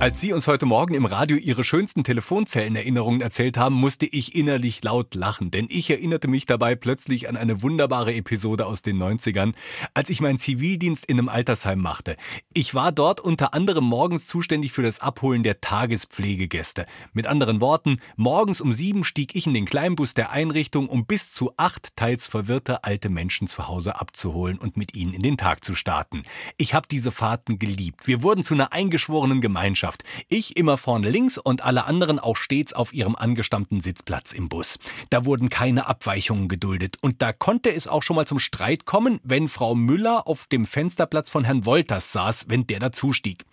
Als Sie uns heute Morgen im Radio Ihre schönsten Telefonzellenerinnerungen erzählt haben, musste ich innerlich laut lachen, denn ich erinnerte mich dabei plötzlich an eine wunderbare Episode aus den 90ern, als ich meinen Zivildienst in einem Altersheim machte. Ich war dort unter anderem morgens zuständig für das Abholen der Tagespflegegäste. Mit anderen Worten, morgens um sieben stieg ich in den Kleinbus der Einrichtung, um bis zu acht teils verwirrte alte Menschen zu Hause abzuholen und mit ihnen in den Tag zu starten. Ich habe diese Fahrten geliebt. Wir wurden zu einer eingeschworenen Gemeinschaft. Mannschaft. Ich immer vorne links und alle anderen auch stets auf ihrem angestammten Sitzplatz im Bus. Da wurden keine Abweichungen geduldet und da konnte es auch schon mal zum Streit kommen, wenn Frau Müller auf dem Fensterplatz von Herrn Wolters saß, wenn der dazustieg.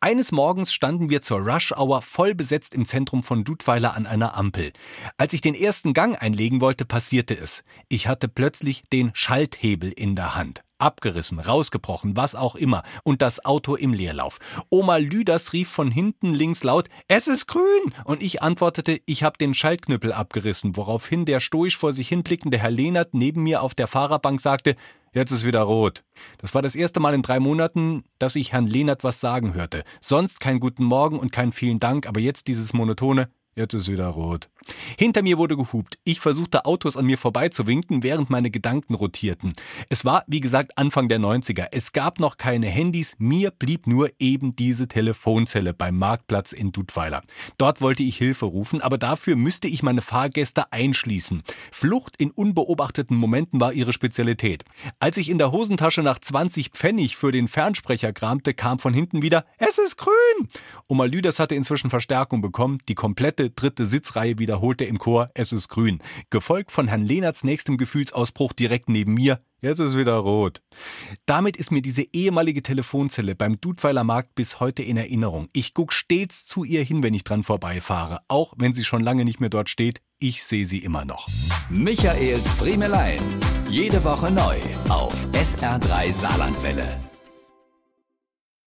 Eines Morgens standen wir zur Rush Hour voll besetzt im Zentrum von Dudweiler an einer Ampel. Als ich den ersten Gang einlegen wollte, passierte es. Ich hatte plötzlich den Schalthebel in der Hand abgerissen, rausgebrochen, was auch immer, und das Auto im Leerlauf. Oma Lüders rief von hinten links laut, es ist grün! Und ich antwortete, ich habe den Schaltknüppel abgerissen, woraufhin der stoisch vor sich hinblickende Herr Lehnert neben mir auf der Fahrerbank sagte, Jetzt ist wieder rot. Das war das erste Mal in drei Monaten, dass ich Herrn Lehnert was sagen hörte. Sonst kein guten Morgen und kein vielen Dank, aber jetzt dieses monotone Jetzt ist wieder rot. Hinter mir wurde gehupt. Ich versuchte Autos an mir vorbeizuwinken, während meine Gedanken rotierten. Es war, wie gesagt, Anfang der 90er. Es gab noch keine Handys. Mir blieb nur eben diese Telefonzelle beim Marktplatz in Dudweiler. Dort wollte ich Hilfe rufen, aber dafür müsste ich meine Fahrgäste einschließen. Flucht in unbeobachteten Momenten war ihre Spezialität. Als ich in der Hosentasche nach 20 Pfennig für den Fernsprecher kramte, kam von hinten wieder, es ist grün! Oma Lüders hatte inzwischen Verstärkung bekommen. Die komplette zweite, dritte Sitzreihe wiederholte im Chor Es ist grün, gefolgt von Herrn Lehnerts nächstem Gefühlsausbruch direkt neben mir Jetzt ist wieder rot. Damit ist mir diese ehemalige Telefonzelle beim Dudweiler Markt bis heute in Erinnerung. Ich guck stets zu ihr hin, wenn ich dran vorbeifahre, auch wenn sie schon lange nicht mehr dort steht. Ich sehe sie immer noch. Michaels Friemelein. Jede Woche neu auf SR3 Saarlandwelle.